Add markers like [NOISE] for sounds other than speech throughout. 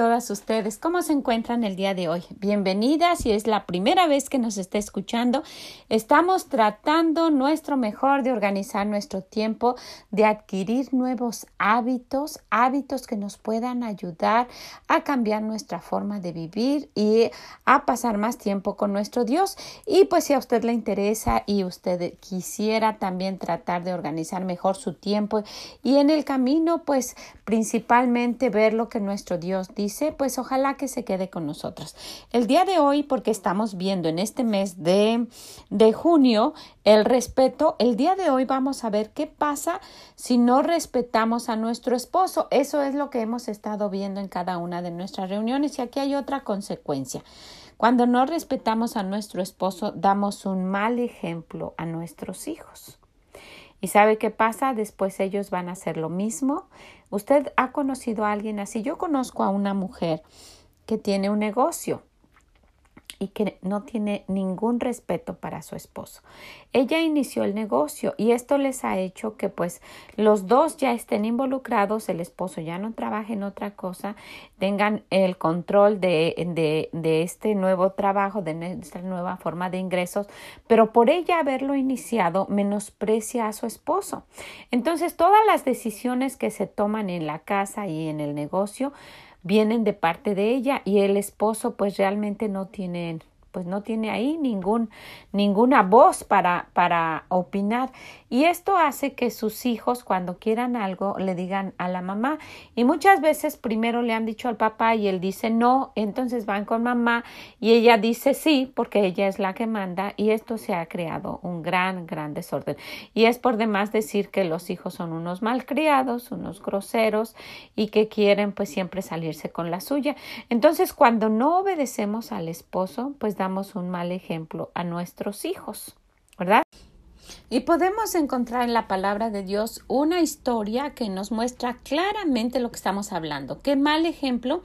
Todas ustedes, ¿cómo se encuentran el día de hoy? Bienvenidas, si es la primera vez que nos está escuchando, estamos tratando nuestro mejor de organizar nuestro tiempo, de adquirir nuevos hábitos, hábitos que nos puedan ayudar a cambiar nuestra forma de vivir y a pasar más tiempo con nuestro Dios. Y pues si a usted le interesa y usted quisiera también tratar de organizar mejor su tiempo y en el camino pues principalmente ver lo que nuestro Dios dice, pues ojalá que se quede con nosotros. El día de hoy, porque estamos viendo en este mes de, de junio el respeto, el día de hoy vamos a ver qué pasa si no respetamos a nuestro esposo. Eso es lo que hemos estado viendo en cada una de nuestras reuniones y aquí hay otra consecuencia. Cuando no respetamos a nuestro esposo, damos un mal ejemplo a nuestros hijos. ¿Y sabe qué pasa? Después ellos van a hacer lo mismo. Usted ha conocido a alguien así. Yo conozco a una mujer que tiene un negocio y que no tiene ningún respeto para su esposo. Ella inició el negocio y esto les ha hecho que pues los dos ya estén involucrados, el esposo ya no trabaje en otra cosa, tengan el control de, de, de este nuevo trabajo, de esta nueva forma de ingresos, pero por ella haberlo iniciado menosprecia a su esposo. Entonces todas las decisiones que se toman en la casa y en el negocio vienen de parte de ella y el esposo pues realmente no tiene pues no tiene ahí ningún, ninguna voz para, para opinar. Y esto hace que sus hijos cuando quieran algo le digan a la mamá. Y muchas veces primero le han dicho al papá y él dice no, entonces van con mamá y ella dice sí porque ella es la que manda y esto se ha creado un gran, gran desorden. Y es por demás decir que los hijos son unos malcriados, unos groseros y que quieren pues siempre salirse con la suya. Entonces cuando no obedecemos al esposo pues damos un mal ejemplo a nuestros hijos, ¿verdad? Y podemos encontrar en la palabra de Dios una historia que nos muestra claramente lo que estamos hablando. Qué mal ejemplo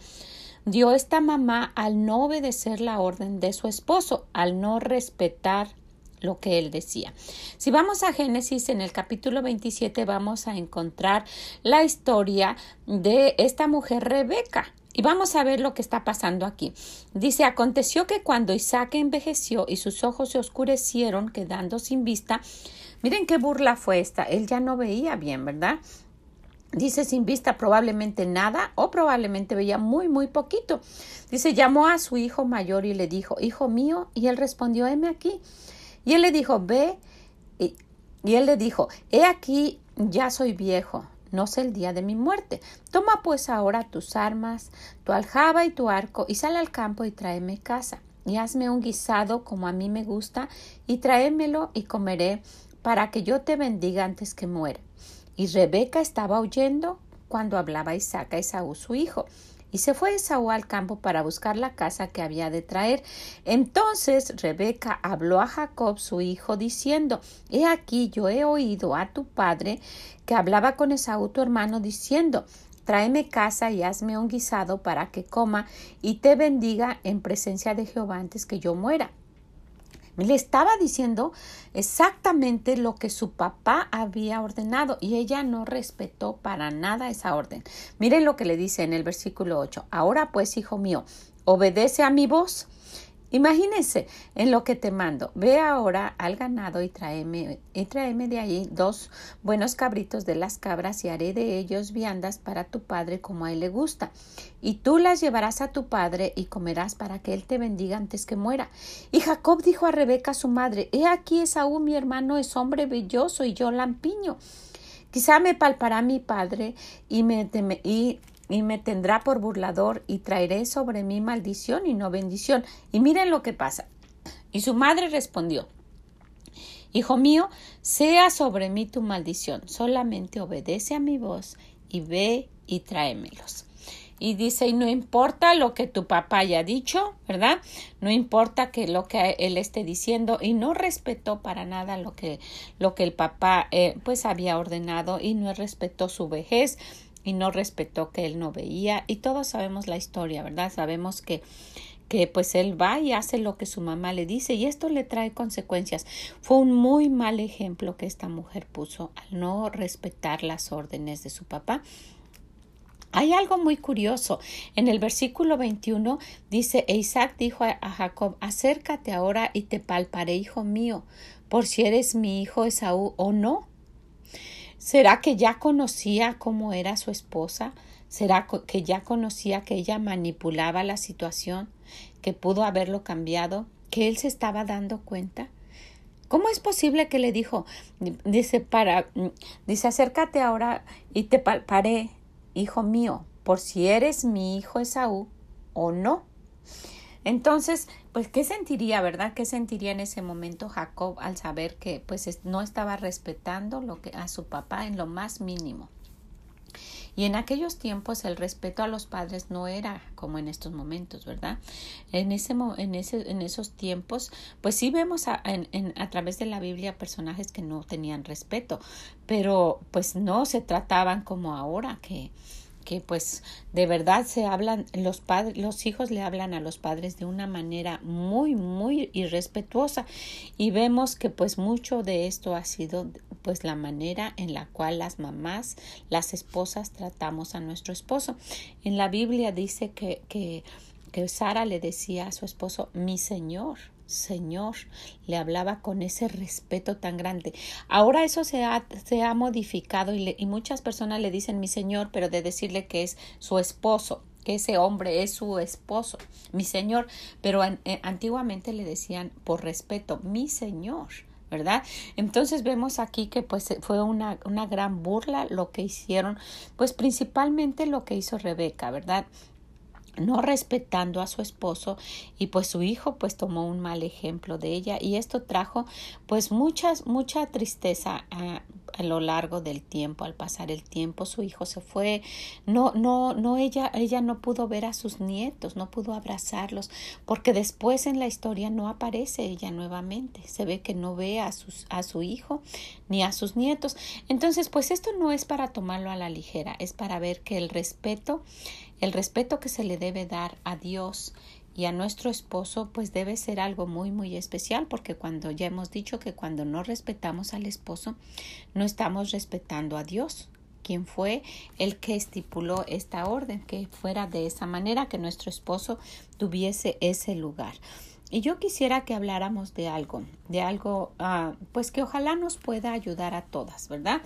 dio esta mamá al no obedecer la orden de su esposo, al no respetar lo que él decía. Si vamos a Génesis en el capítulo 27 vamos a encontrar la historia de esta mujer Rebeca. Y vamos a ver lo que está pasando aquí. Dice, aconteció que cuando Isaac envejeció y sus ojos se oscurecieron, quedando sin vista, miren qué burla fue esta, él ya no veía bien, ¿verdad? Dice sin vista probablemente nada o probablemente veía muy, muy poquito. Dice, llamó a su hijo mayor y le dijo, hijo mío, y él respondió, heme aquí. Y él le dijo, ve, y, y él le dijo, he aquí, ya soy viejo, no sé el día de mi muerte. Toma pues ahora tus armas, tu aljaba y tu arco, y sal al campo y tráeme casa, y hazme un guisado como a mí me gusta, y tráemelo y comeré, para que yo te bendiga antes que muera. Y Rebeca estaba oyendo cuando hablaba Isaac a Esaú su hijo. Y se fue Esaú al campo para buscar la casa que había de traer. Entonces Rebeca habló a Jacob su hijo, diciendo He aquí yo he oído a tu padre que hablaba con Esaú tu hermano, diciendo Tráeme casa y hazme un guisado para que coma y te bendiga en presencia de Jehová antes que yo muera. Le estaba diciendo exactamente lo que su papá había ordenado y ella no respetó para nada esa orden. Miren lo que le dice en el versículo 8. Ahora pues, hijo mío, obedece a mi voz Imagínense en lo que te mando. Ve ahora al ganado y tráeme, y tráeme de allí dos buenos cabritos de las cabras y haré de ellos viandas para tu padre como a él le gusta. Y tú las llevarás a tu padre y comerás para que él te bendiga antes que muera. Y Jacob dijo a Rebeca su madre, He aquí Esaú mi hermano es hombre belloso y yo lampiño. Quizá me palpará mi padre y me, y y me tendrá por burlador y traeré sobre mí maldición y no bendición. Y miren lo que pasa. Y su madre respondió Hijo mío, sea sobre mí tu maldición, solamente obedece a mi voz y ve y tráemelos. y dice, y no importa lo que tu papá haya dicho, ¿verdad? No importa que lo que él esté diciendo y no respetó para nada lo que, lo que el papá eh, pues había ordenado y no respetó su vejez y no respetó que él no veía y todos sabemos la historia, ¿verdad? Sabemos que que pues él va y hace lo que su mamá le dice y esto le trae consecuencias. Fue un muy mal ejemplo que esta mujer puso al no respetar las órdenes de su papá hay algo muy curioso. En el versículo 21 dice, e Isaac dijo a Jacob, acércate ahora y te palparé, hijo mío, por si eres mi hijo Esaú o no. ¿Será que ya conocía cómo era su esposa? ¿Será que ya conocía que ella manipulaba la situación, que pudo haberlo cambiado, que él se estaba dando cuenta? ¿Cómo es posible que le dijo, dice, para, dice, acércate ahora y te palparé, hijo mío, por si eres mi hijo Esaú o no. Entonces, pues, ¿qué sentiría, verdad? ¿Qué sentiría en ese momento Jacob al saber que, pues, no estaba respetando lo que a su papá en lo más mínimo? Y en aquellos tiempos el respeto a los padres no era como en estos momentos, ¿verdad? En, ese, en, ese, en esos tiempos, pues sí vemos a, a través de la Biblia personajes que no tenían respeto, pero pues no se trataban como ahora, que, que pues de verdad se hablan los padres los hijos le hablan a los padres de una manera muy muy irrespetuosa. Y vemos que pues mucho de esto ha sido pues la manera en la cual las mamás las esposas tratamos a nuestro esposo. En la Biblia dice que que que Sara le decía a su esposo mi señor Señor, le hablaba con ese respeto tan grande. Ahora eso se ha, se ha modificado y, y muchas personas le dicen mi Señor, pero de decirle que es su esposo que ese hombre es su esposo, mi señor, pero eh, antiguamente le decían por respeto, mi señor. ¿verdad? Entonces vemos aquí que pues fue una, una gran burla lo que hicieron, pues principalmente lo que hizo Rebeca, ¿verdad? No respetando a su esposo y pues su hijo pues tomó un mal ejemplo de ella. Y esto trajo pues muchas mucha tristeza a, a, lo largo del tiempo. Al pasar el tiempo su hijo se fue. No no no ella ella no pudo ver a sus nietos no pudo abrazarlos porque después en la historia no aparece ella nuevamente. Se ve que no ve a sus a su hijo ni a sus nietos. Entonces pues esto no es para tomarlo a la ligera es para ver que el respeto el respeto que se le debe dar a Dios y a nuestro esposo pues debe ser algo muy muy especial porque cuando ya hemos dicho que cuando no respetamos al esposo no estamos respetando a Dios quien fue el que estipuló esta orden que fuera de esa manera que nuestro esposo tuviese ese lugar. Y yo quisiera que habláramos de algo de algo ah, pues que ojalá nos pueda ayudar a todas verdad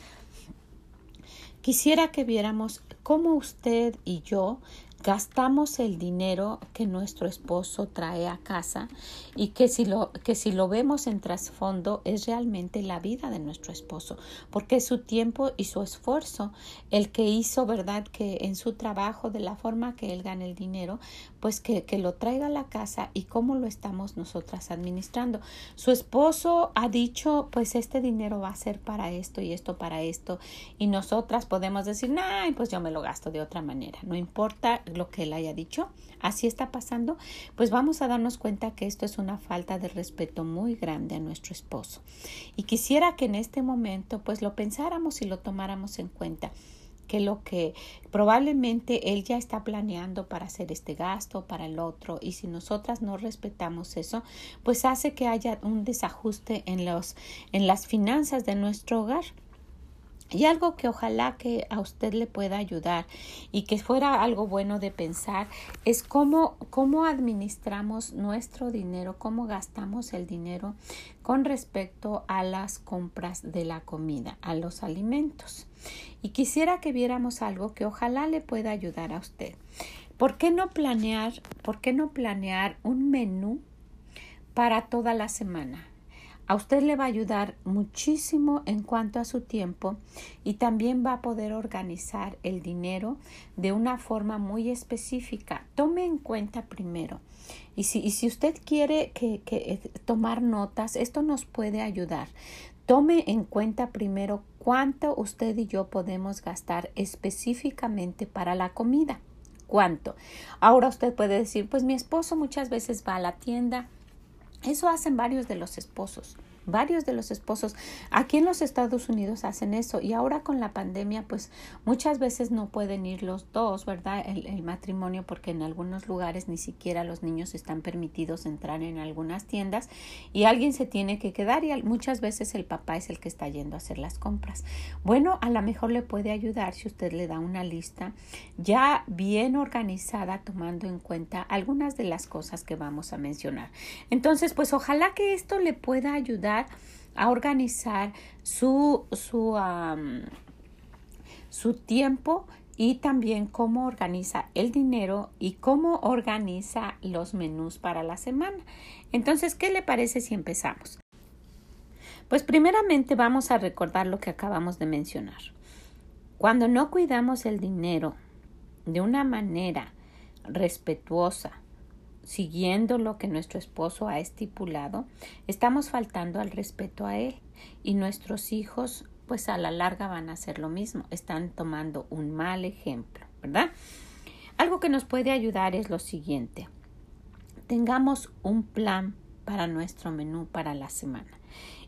Quisiera que viéramos cómo usted y yo gastamos el dinero que nuestro esposo trae a casa y que si lo que si lo vemos en trasfondo es realmente la vida de nuestro esposo porque es su tiempo y su esfuerzo el que hizo verdad que en su trabajo de la forma que él gana el dinero pues que, que lo traiga a la casa y cómo lo estamos nosotras administrando. Su esposo ha dicho pues este dinero va a ser para esto y esto para esto y nosotras podemos decir nah pues yo me lo gasto de otra manera no importa lo que él haya dicho, así está pasando, pues vamos a darnos cuenta que esto es una falta de respeto muy grande a nuestro esposo. Y quisiera que en este momento pues lo pensáramos y lo tomáramos en cuenta que lo que probablemente él ya está planeando para hacer este gasto, para el otro, y si nosotras no respetamos eso, pues hace que haya un desajuste en los en las finanzas de nuestro hogar. Y algo que ojalá que a usted le pueda ayudar y que fuera algo bueno de pensar es cómo, cómo administramos nuestro dinero, cómo gastamos el dinero con respecto a las compras de la comida, a los alimentos. Y quisiera que viéramos algo que ojalá le pueda ayudar a usted. ¿Por qué no planear, por qué no planear un menú para toda la semana? A usted le va a ayudar muchísimo en cuanto a su tiempo y también va a poder organizar el dinero de una forma muy específica. Tome en cuenta primero. Y si, y si usted quiere que, que, eh, tomar notas, esto nos puede ayudar. Tome en cuenta primero cuánto usted y yo podemos gastar específicamente para la comida cuánto. Ahora usted puede decir, pues mi esposo muchas veces va a la tienda. Eso hacen varios de los esposos. Varios de los esposos aquí en los Estados Unidos hacen eso y ahora con la pandemia pues muchas veces no pueden ir los dos, ¿verdad? El, matrimonio porque en algunos lugares ni siquiera los niños están permitidos entrar en algunas tiendas y alguien se tiene que quedar y muchas veces el papá es el que está yendo a hacer las compras. Bueno, a lo mejor le puede ayudar si usted le da una lista ya bien organizada tomando en cuenta algunas de las cosas que vamos a mencionar. Entonces pues ojalá que esto le pueda ayudar a organizar su, su, su tiempo y también cómo organiza el dinero y cómo organiza los menús para la semana. Entonces, ¿qué le parece si empezamos? Pues primeramente vamos a recordar lo que acabamos de mencionar. Cuando no cuidamos el dinero de una manera respetuosa, siguiendo lo que nuestro esposo ha estipulado, estamos faltando al respeto a él y nuestros hijos pues a la larga van a hacer lo mismo, están tomando un mal ejemplo, ¿verdad? Algo que nos puede ayudar es lo siguiente, tengamos un plan para nuestro menú para la semana.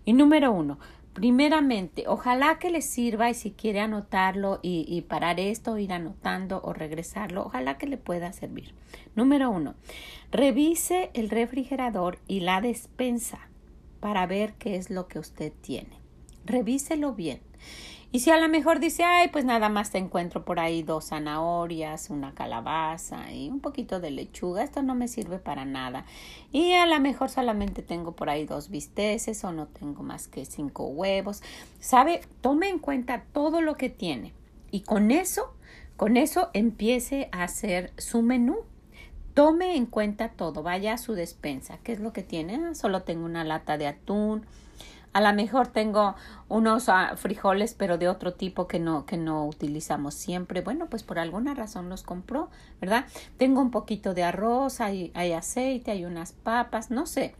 Y número uno, Primeramente, ojalá que le sirva y si quiere anotarlo y, parar esto, ir anotando o regresarlo, ojalá que le pueda servir. Número uno, revise el refrigerador y la despensa para ver qué es lo que usted tiene. Revíselo bien. Y si a lo mejor dice, ay, pues nada más te encuentro por ahí dos zanahorias, una calabaza y un poquito de lechuga, esto no me sirve para nada. Y a lo mejor solamente tengo por ahí dos bisteces o no tengo más que cinco huevos. ¿Sabe? Tome en cuenta todo lo que tiene. Y con eso, con eso empiece a hacer su menú. Tome en cuenta todo, vaya a su despensa. ¿Qué es lo que tiene? Ah, solo tengo una lata de atún, a lo mejor tengo unos ah, frijoles, pero de otro tipo que no, que no utilizamos siempre. Bueno, pues por alguna razón los compró, ¿verdad? Tengo un poquito de arroz, hay, hay aceite, hay unas papas, no sé.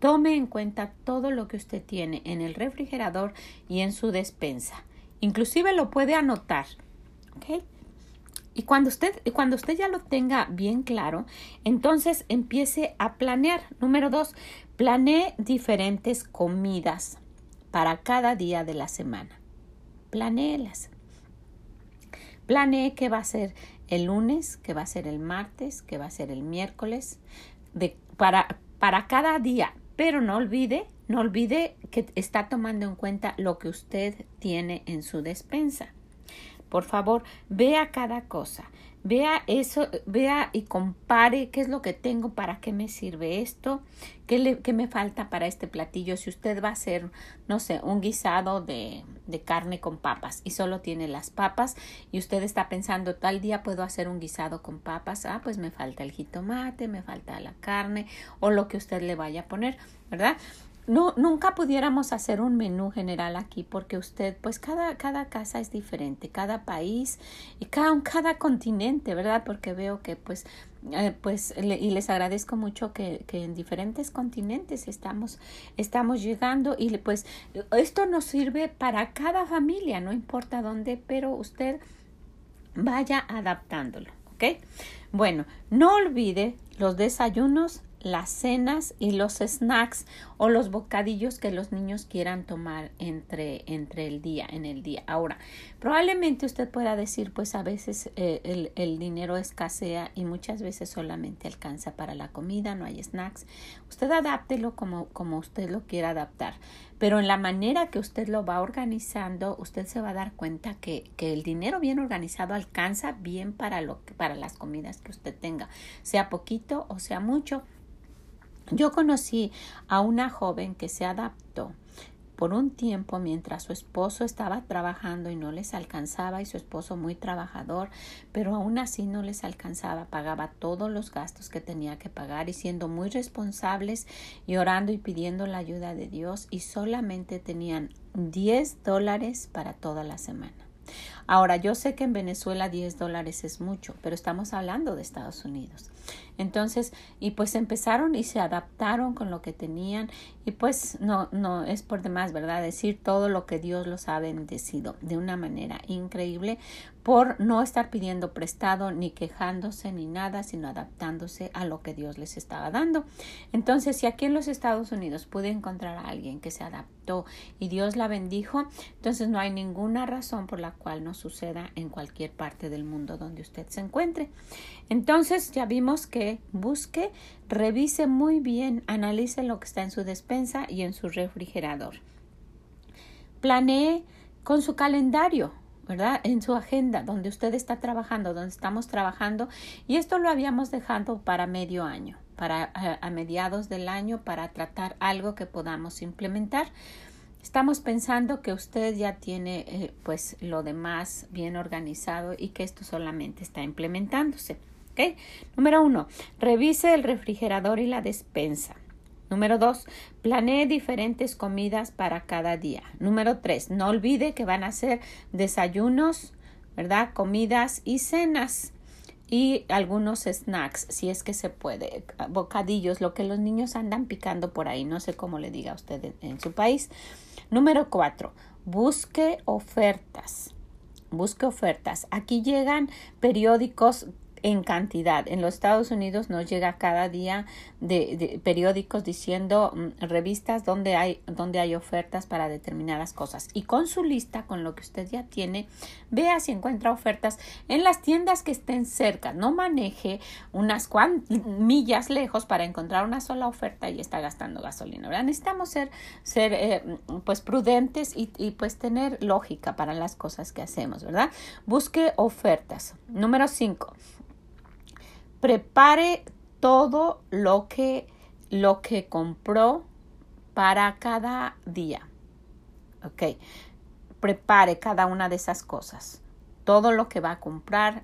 Tome en cuenta todo lo que usted tiene en el refrigerador y en su despensa. Inclusive lo puede anotar. ¿Ok? Y cuando usted, cuando usted ya lo tenga bien claro, entonces empiece a planear. Número dos, planee diferentes comidas para cada día de la semana. Planéelas. Planee qué va a ser el lunes, qué va a ser el martes, qué va a ser el miércoles, para, para cada día. Pero no olvide, no olvide que está tomando en cuenta lo que usted tiene en su despensa. Por favor, vea cada cosa. Vea eso, vea y compare qué es lo que tengo, para qué me sirve esto, qué, le, qué me falta para este platillo. Si usted va a hacer, no sé, un guisado de, de carne con papas y solo tiene las papas y usted está pensando, tal día puedo hacer un guisado con papas, ah, pues me falta el jitomate, me falta la carne o lo que usted le vaya a poner, ¿verdad? No, nunca pudiéramos hacer un menú general aquí porque usted, pues cada, cada casa es diferente, cada país y cada, cada continente, ¿verdad? Porque veo que pues, eh, pues, y les agradezco mucho que, que, en diferentes continentes estamos, estamos llegando y pues esto nos sirve para cada familia, no importa dónde, pero usted vaya adaptándolo, ¿ok? Bueno, no olvide los desayunos las cenas y los snacks o los bocadillos que los niños quieran tomar entre, entre el día, en el día. Ahora, probablemente usted pueda decir, pues a veces eh, el, el, dinero escasea y muchas veces solamente alcanza para la comida, no hay snacks. Usted adáptelo como, como usted lo quiera adaptar. Pero en la manera que usted lo va organizando, usted se va a dar cuenta que, que el dinero bien organizado alcanza bien para, lo, para las comidas que usted tenga, sea poquito o sea mucho yo conocí a una joven que se adaptó por un tiempo mientras su esposo estaba trabajando y no les alcanzaba y su esposo muy trabajador, pero aún así no les alcanzaba, pagaba todos los gastos que tenía que pagar y siendo muy responsables y orando y pidiendo la ayuda de Dios y solamente tenían 10 dólares para toda la semana. Ahora, yo sé que en Venezuela 10 dólares es mucho, pero estamos hablando de Estados Unidos. Entonces, y pues empezaron y se adaptaron con lo que tenían y pues no, no es por demás, ¿verdad? Decir todo lo que Dios los ha bendecido de una manera increíble por no estar pidiendo prestado ni quejándose ni nada, sino adaptándose a lo que Dios les estaba dando. Entonces, si aquí en los Estados Unidos pude encontrar a alguien que se adaptó y Dios la bendijo, entonces no hay ninguna razón por la cual no suceda en cualquier parte del mundo donde usted se encuentre. Entonces, ya vimos que busque, revise muy bien, analice lo que está en su despensa y en su refrigerador. Planee con su calendario ¿verdad? En su agenda, donde usted está trabajando, donde estamos trabajando, y esto lo habíamos dejado para medio año, para a, mediados del año, para tratar algo que podamos implementar. Estamos pensando que usted ya tiene eh, pues lo demás bien organizado y que esto solamente está implementándose. Número uno, revise el refrigerador y la despensa. Número dos, planee diferentes comidas para cada día. Número tres, no olvide que van a ser desayunos, ¿verdad? Comidas y cenas y algunos snacks, si es que se puede, bocadillos, lo que los niños andan picando por ahí, no sé cómo le diga a usted en, en su país. Número cuatro, busque ofertas. Busque ofertas. Aquí llegan periódicos en cantidad. En los Estados Unidos nos llega cada día de, periódicos diciendo mm, revistas donde hay, donde hay ofertas para determinadas cosas. Y con su lista, con lo que usted ya tiene, vea si encuentra ofertas en las tiendas que estén cerca. No maneje unas millas lejos para encontrar una sola oferta y está gastando gasolina. Necesitamos ser, ser eh, pues prudentes y, y pues tener lógica para las cosas que hacemos, ¿verdad? Busque ofertas. Número 5 prepare todo lo que lo que compró para cada día. Ok. Prepare cada una de esas cosas. Todo lo que va a comprar,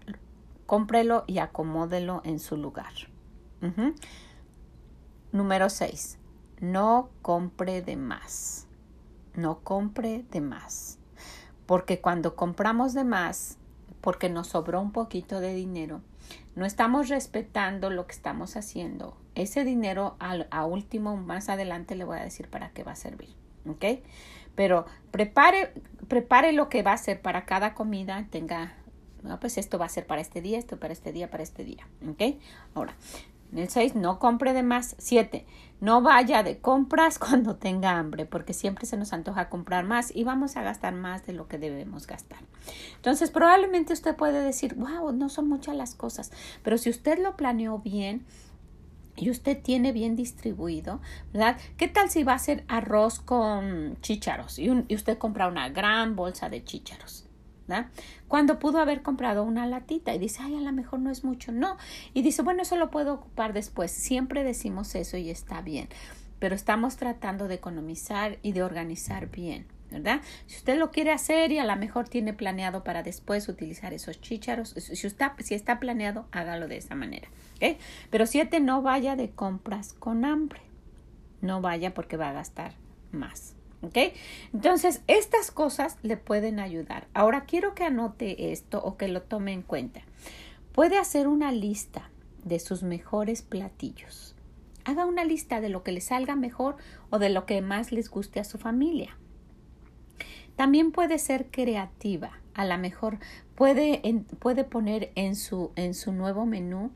cómprelo y acomódelo en su lugar. Número 6. No compre de más. No compre de más. Porque cuando compramos de más, porque nos sobró un poquito de dinero, no estamos respetando lo que estamos haciendo. Ese dinero al, a último, más adelante le voy a decir para qué va a servir. ¿Ok? Pero prepare, prepare lo que va a ser para cada comida. Tenga, pues esto va a ser para este día, esto para este día, para este día. ¿Ok? Ahora, el 6, no compre de más. 7, no vaya de compras [LAUGHS] cuando tenga hambre, porque siempre se nos antoja comprar más y vamos a gastar más de lo que debemos gastar. Entonces, probablemente usted puede decir, wow, no son muchas las cosas, pero si usted lo planeó bien, y usted tiene bien distribuido, ¿verdad? ¿Qué tal si va a hacer arroz con chícharos y usted compra una gran bolsa de chícharos? Cuando pudo haber comprado una latita y dice, ay, a lo mejor no es mucho, no. Y dice, bueno, eso lo puedo ocupar después. Siempre decimos eso y está bien, pero estamos tratando de economizar y de organizar bien. ¿verdad? Si usted lo quiere hacer y a lo mejor tiene planeado para después utilizar esos chícharos, si está, si está planeado, hágalo de esa manera. Pero siete, no vaya de compras con hambre. No vaya porque va a gastar más. ¿Ok? Entonces, estas cosas le pueden ayudar. Ahora quiero que anote esto o que lo tome en cuenta. Puede hacer una lista de sus mejores platillos. Haga una lista de lo que le salga mejor o de lo que más les guste a su familia. También puede ser creativa. A lo mejor puede, puede poner en su, en su nuevo menú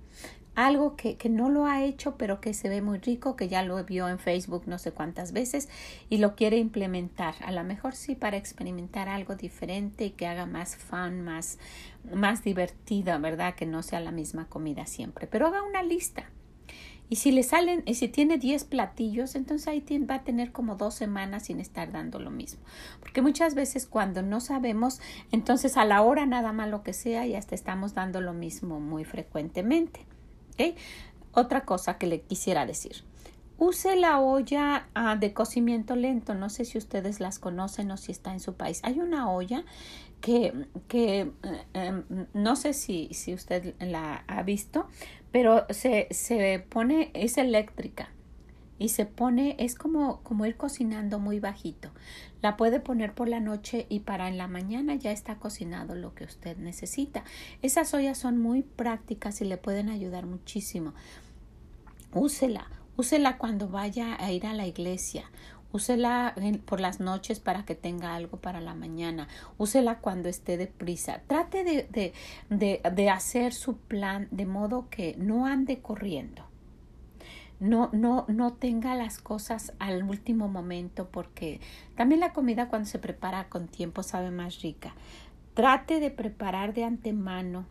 algo que, que, no lo ha hecho pero que se ve muy rico, que ya lo vio en Facebook no sé cuántas veces y lo quiere implementar. A lo mejor sí para experimentar algo diferente y que haga más fun, más, más divertida, ¿verdad? Que no sea la misma comida siempre. Pero haga una lista. Y si le salen, y si tiene 10 platillos, entonces ahí va a tener como dos semanas sin estar dando lo mismo. Porque muchas veces cuando no sabemos, entonces a la hora nada más lo que sea y hasta estamos dando lo mismo muy frecuentemente. Otra cosa que le quisiera decir. Use la olla ah, de cocimiento lento. No sé si ustedes las conocen o si está en su país. Hay una olla que, que eh, em, no sé si, si usted la ha visto, pero se, se pone, es eléctrica y se pone, es como, como ir cocinando muy bajito. La puede poner por la noche y para en la mañana ya está cocinado lo que usted necesita. Esas ollas son muy prácticas y le pueden ayudar muchísimo. úsela, úsela cuando vaya a ir a la iglesia, Úsela por las noches para que tenga algo para la mañana. Úsela cuando esté deprisa. Trate de, de, de, de hacer su plan de modo que no ande corriendo. No, no, no tenga las cosas al último momento porque también la comida cuando se prepara con tiempo sabe más rica. Trate de preparar de antemano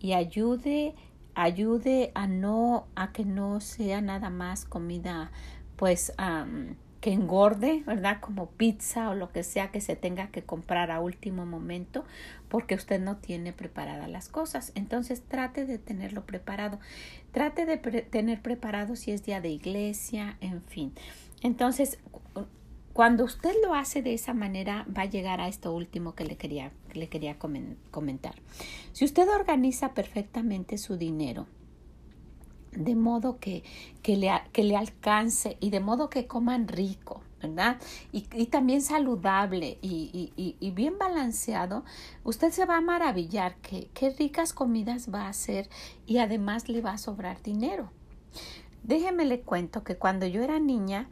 y ayude ayude a no a que no sea nada más comida pues engorde, ¿verdad? Como pizza o lo que sea que se tenga que comprar a último momento porque usted no tiene preparadas las cosas. Entonces trate de tenerlo preparado. Trate de tener preparado si es día de iglesia, en fin. Entonces, cuando usted lo hace de esa manera, va a llegar a esto último que le quería, que le quería comentar. Si usted organiza perfectamente su dinero, de modo que, que, le, que le alcance y de modo que coman rico, ¿verdad? Y, y también saludable y, y, y, bien balanceado, usted se va a maravillar que qué ricas comidas va a hacer y además le va a sobrar dinero. Déjeme le cuento que cuando yo era niña,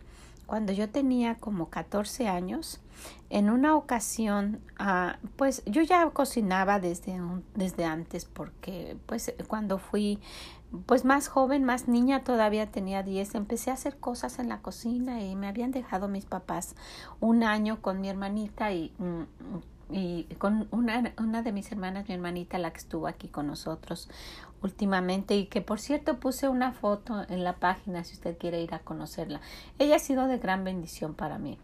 cuando yo tenía como 14 años, en una ocasión, ah, pues yo ya cocinaba desde, desde antes porque pues cuando fui pues más joven, más niña, todavía tenía 10, empecé a hacer cosas en la cocina y me habían dejado mis papás un año con mi hermanita y, mm, y con una, una de mis hermanas, mi hermanita, la que estuvo aquí con nosotros últimamente y que por cierto puse una foto en la página si usted quiere ir a conocerla. Ella ha sido de gran bendición para mí.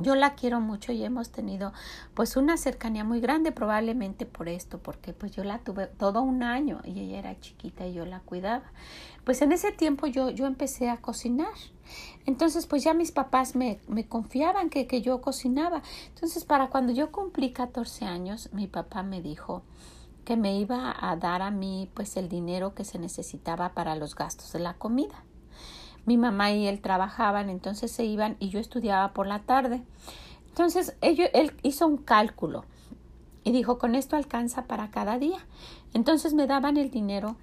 Yo la quiero mucho y hemos tenido pues una cercanía muy grande probablemente por esto, porque pues yo la tuve todo un año y ella era chiquita y yo la cuidaba. Pues en ese tiempo yo, yo empecé a cocinar. Entonces pues ya mis papás me, me confiaban que, que yo cocinaba. Entonces para cuando yo cumplí 14 años, mi papá me dijo que me iba a dar a mí pues el dinero que se necesitaba para los gastos de la comida mi mamá y él trabajaban, entonces se iban y yo estudiaba por la tarde. Entonces ellos, él hizo un cálculo y dijo, con esto alcanza para cada día. Entonces me daban el dinero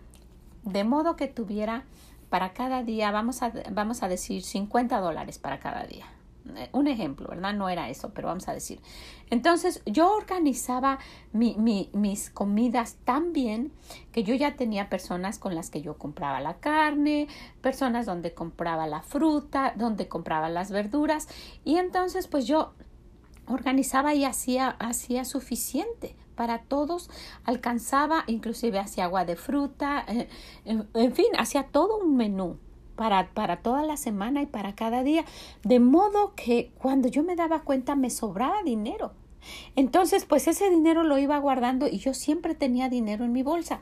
de modo que tuviera para cada día, vamos a, vamos a decir 50 dólares para cada día. Eh, un ejemplo, ¿verdad? No era eso, pero vamos a decir. Entonces yo organizaba mi, mi, mis comidas tan bien que yo ya tenía personas con las que yo compraba la carne, personas donde compraba la fruta, donde compraba las verduras y entonces pues yo organizaba y hacía, hacía suficiente para todos, alcanzaba, inclusive hacía agua de fruta, eh, en fin, hacía todo un menú para, para toda la semana y para cada día. De modo que cuando yo me daba cuenta me sobraba dinero. Entonces, pues ese dinero lo iba guardando y yo siempre tenía dinero en mi bolsa.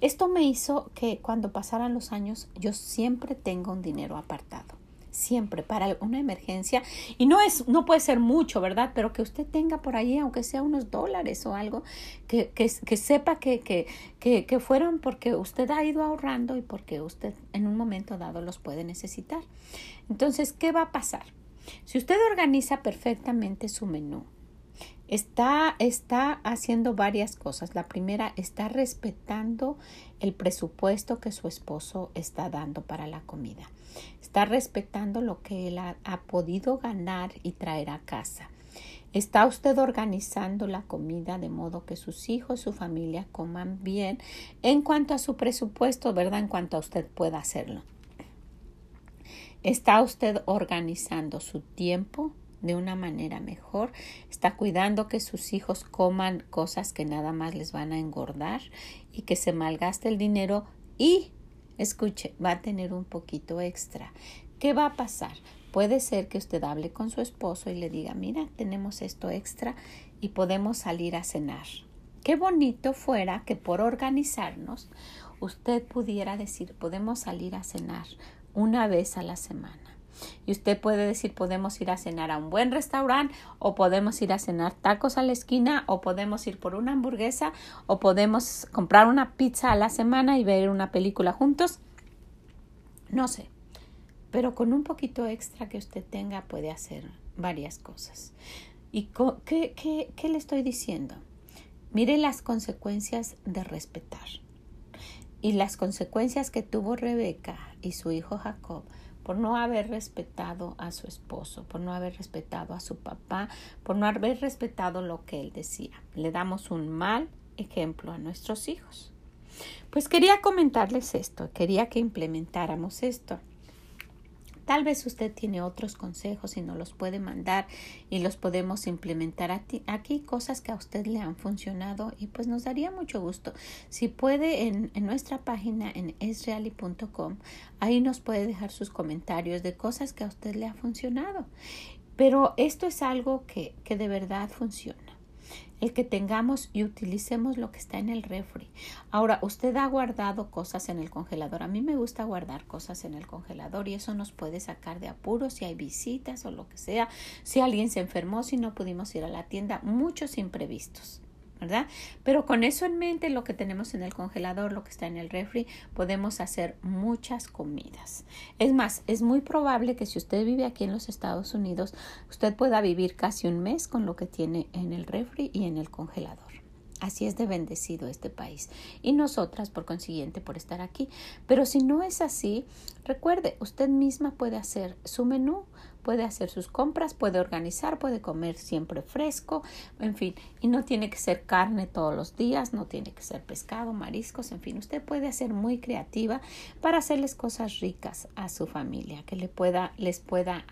Esto me hizo que cuando pasaran los años yo siempre tengo un dinero apartado siempre para una emergencia y no es no puede ser mucho verdad pero que usted tenga por ahí aunque sea unos dólares o algo que, que, que sepa que, que, que, que fueron porque usted ha ido ahorrando y porque usted en un momento dado los puede necesitar entonces qué va a pasar si usted organiza perfectamente su menú Está, está haciendo varias cosas. La primera, está respetando el presupuesto que su esposo está dando para la comida. Está respetando lo que él ha, podido ganar y traer a casa. ¿Está usted organizando la comida de modo que sus hijos, su familia coman bien en cuanto a su presupuesto, verdad? En cuanto a usted pueda hacerlo. ¿Está usted organizando su tiempo, de una manera mejor, está cuidando que sus hijos coman cosas que nada más les van a engordar y que se malgaste el dinero y, escuche, va a tener un poquito extra. ¿Qué va a pasar? Puede ser que usted hable con su esposo y le diga, mira, tenemos esto extra y podemos salir a cenar. Qué bonito fuera que por organizarnos usted pudiera decir, podemos salir a cenar una vez a la semana y usted puede decir, podemos ir a cenar a un buen restaurante o podemos ir a cenar tacos a la esquina o podemos ir por una hamburguesa o podemos comprar una pizza a la semana y ver una película juntos. No sé, pero con un poquito extra que usted tenga puede hacer varias cosas. ¿Y qué, qué, qué le estoy diciendo? Mire las consecuencias de respetar. y las consecuencias que tuvo Rebeca y su hijo Jacob por no haber respetado a su esposo, por no haber respetado a su papá, por no haber respetado lo que él decía. Le damos un mal ejemplo a nuestros hijos. Pues quería comentarles esto, quería que implementáramos esto. Tal vez usted tiene otros consejos y nos los puede mandar y los podemos implementar aquí, cosas que a usted le han funcionado y pues nos daría mucho gusto. Si puede en, nuestra página en esreali.com, ahí nos puede dejar sus comentarios de cosas que a usted le ha funcionado. Pero esto es algo que, que de verdad funciona el que tengamos y utilicemos lo que está en el refri. Ahora, usted ha guardado cosas en el congelador. A mí me gusta guardar cosas en el congelador y eso nos puede sacar de apuros si hay visitas o lo que sea, si alguien se enfermó, si no pudimos ir a la tienda, muchos imprevistos. ¿Verdad? Pero con eso en mente, lo que tenemos en el congelador, lo que está en el refri, podemos hacer muchas comidas. Es más, es muy probable que si usted vive aquí en los Estados Unidos, usted pueda vivir casi un mes con lo que tiene en el refri y en el congelador. Así es de bendecido este país y nosotras por consiguiente por estar aquí. Pero si no es así, recuerde, usted misma puede hacer su menú, puede hacer sus compras, puede organizar, puede comer siempre fresco, en fin, y no tiene que ser carne todos los días, no tiene que ser pescado, mariscos, en fin, usted puede ser muy creativa para hacerles cosas ricas a su familia, que le pueda, les pueda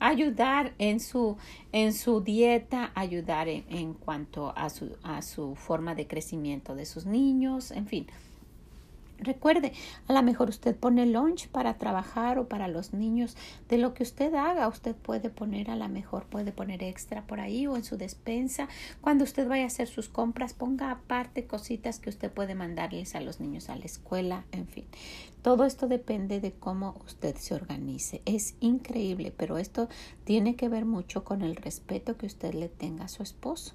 ayudar en su, en su dieta, ayudar en, en cuanto a su, a su forma de crecimiento de sus niños, en fin. Recuerde, a lo mejor usted pone lunch para trabajar o para los niños. De lo que usted haga, usted puede poner, a lo mejor puede poner extra por ahí o en su despensa. Cuando usted vaya a hacer sus compras, ponga aparte cositas que usted puede mandarles a los niños a la escuela, en fin. Todo esto depende de cómo usted se organice. Es increíble, pero esto tiene que ver mucho con el respeto que usted le tenga a su esposo,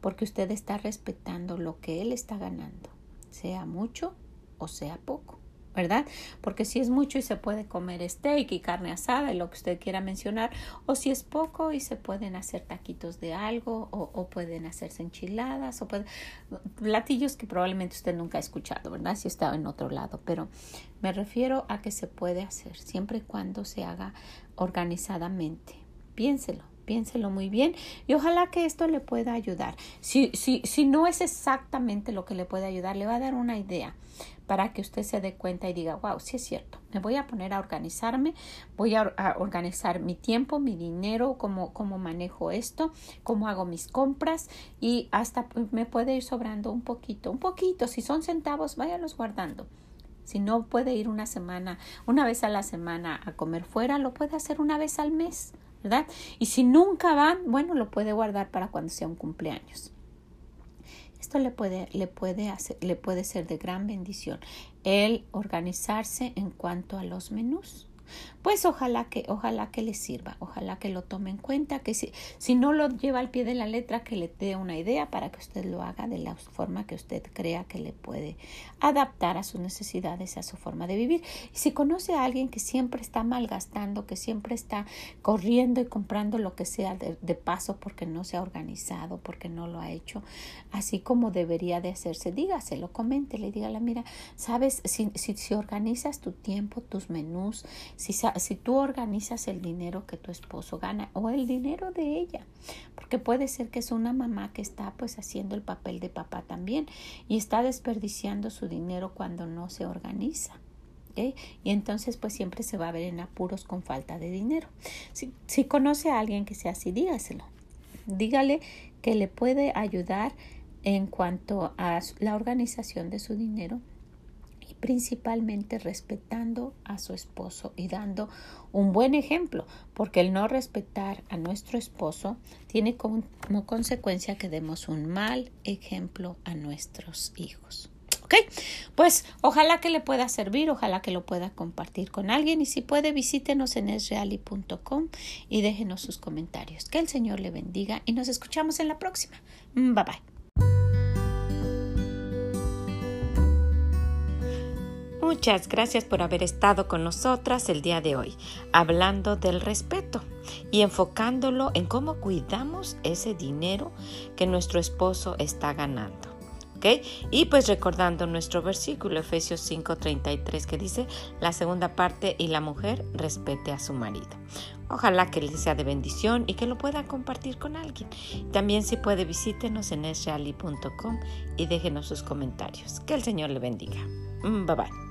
porque usted está respetando lo que él está ganando, sea mucho o sea poco, ¿verdad? Porque si es mucho y se puede comer steak y carne asada y lo que usted quiera mencionar, o si es poco y se pueden hacer taquitos de algo, o, pueden hacerse enchiladas, o platillos que probablemente usted nunca ha escuchado, ¿verdad? Si estaba en otro lado, pero me refiero a que se puede hacer siempre y cuando se haga organizadamente. Piénselo, piénselo muy bien y ojalá que esto le pueda ayudar. Si, si, si no es exactamente lo que le puede ayudar, le va a dar una idea para que usted se dé cuenta y diga, wow, sí es cierto, me voy a poner a organizarme, voy a, organizar mi tiempo, mi dinero, cómo, cómo manejo esto, cómo hago mis compras y hasta me puede ir sobrando un poquito, un poquito, si son centavos, váyalos guardando. Si no puede ir una semana, una vez a la semana a comer fuera, lo puede hacer una vez al mes, ¿verdad? Y si nunca van, bueno, lo puede guardar para cuando sea un cumpleaños. Esto le puede, le puede, hacer, le puede ser de gran bendición el organizarse en cuanto a los menús pues ojalá que, ojalá que le sirva, ojalá que lo tome en cuenta, que si, si no lo lleva al pie de la letra, que le dé una idea para que usted lo haga de la forma que usted crea que le puede adaptar a sus necesidades, a su forma de vivir. Y si conoce a alguien que siempre está malgastando, que siempre está corriendo y comprando lo que sea de, paso porque no se ha organizado, porque no lo ha hecho, así como debería de hacerse, dígaselo, coméntele, dígale, mira, sabes, si, si, si organizas tu tiempo, tus menús, si, si tú organizas el dinero que tu esposo gana o el dinero de ella, porque puede ser que es una mamá que está pues haciendo el papel de papá también y está desperdiciando su dinero cuando no se organiza. Y entonces pues siempre se va a ver en apuros con falta de dinero. Si, si conoce a alguien que sea así, dígaselo. Dígale que le puede ayudar en cuanto a la organización de su dinero principalmente respetando a su esposo y dando un buen ejemplo, porque el no respetar a nuestro esposo tiene como, consecuencia que demos un mal ejemplo a nuestros hijos. ¿Ok? Pues ojalá que le pueda servir, ojalá que lo pueda compartir con alguien y si puede visítenos en esreali.com y déjenos sus comentarios. Que el Señor le bendiga y nos escuchamos en la próxima. Bye bye. Muchas gracias por haber estado con nosotras el día de hoy, hablando del respeto y enfocándolo en cómo cuidamos ese dinero que nuestro esposo está ganando. ¿ok? Y pues recordando nuestro versículo, Efesios 5:33, que dice, la segunda parte, y la mujer respete a su marido. Ojalá que le sea de bendición y que lo pueda compartir con alguien. También si puede visítenos en esreali.com y déjenos sus comentarios. Que el Señor le bendiga. Mm, bye bye.